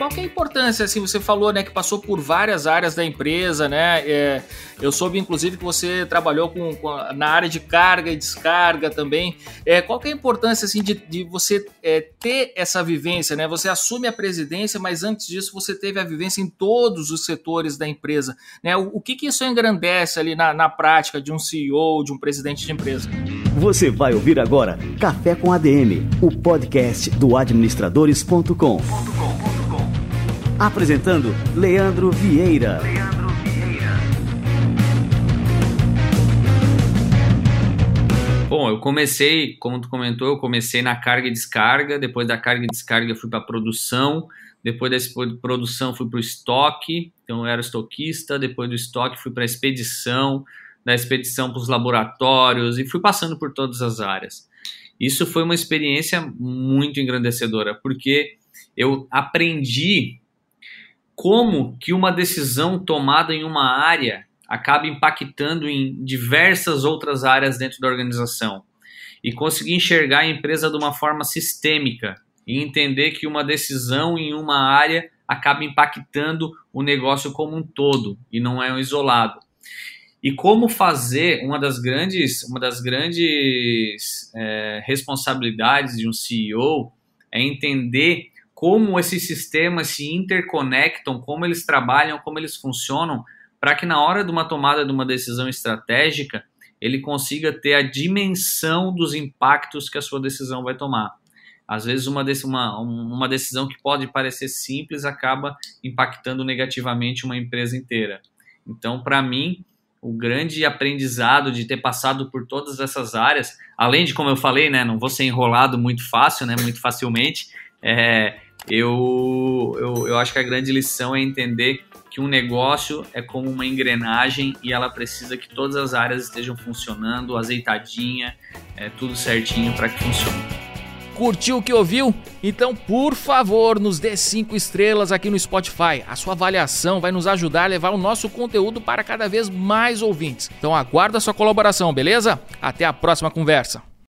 qual é a importância, assim, você falou, né, que passou por várias áreas da empresa, né, é, eu soube, inclusive, que você trabalhou com, com na área de carga e descarga também, é, qual é a importância, assim, de, de você é, ter essa vivência, né, você assume a presidência, mas antes disso você teve a vivência em todos os setores da empresa, né, o, o que que isso engrandece ali na, na prática de um CEO, de um presidente de empresa? Você vai ouvir agora Café com ADM, o podcast do administradores.com. Apresentando Leandro Vieira. Bom, eu comecei, como tu comentou, eu comecei na carga e descarga, depois da carga e descarga eu fui para produção, depois dessa produção fui para o estoque, então eu era estoquista, depois do estoque fui para expedição, da expedição para os laboratórios. E fui passando por todas as áreas. Isso foi uma experiência muito engrandecedora, porque eu aprendi como que uma decisão tomada em uma área acaba impactando em diversas outras áreas dentro da organização e consegui enxergar a empresa de uma forma sistêmica e entender que uma decisão em uma área acaba impactando o negócio como um todo e não é um isolado. E como fazer uma das grandes, uma das grandes é, responsabilidades de um CEO é entender como esses sistemas se interconectam, como eles trabalham, como eles funcionam, para que na hora de uma tomada de uma decisão estratégica, ele consiga ter a dimensão dos impactos que a sua decisão vai tomar. Às vezes, uma, uma, uma decisão que pode parecer simples acaba impactando negativamente uma empresa inteira. Então, para mim, o grande aprendizado de ter passado por todas essas áreas, além de, como eu falei, né, não vou ser enrolado muito fácil, né, muito facilmente, é, eu, eu, eu acho que a grande lição é entender que um negócio é como uma engrenagem e ela precisa que todas as áreas estejam funcionando, azeitadinha, é, tudo certinho para que funcione. Curtiu o que ouviu? Então, por favor, nos dê cinco estrelas aqui no Spotify. A sua avaliação vai nos ajudar a levar o nosso conteúdo para cada vez mais ouvintes. Então, aguardo a sua colaboração, beleza? Até a próxima conversa.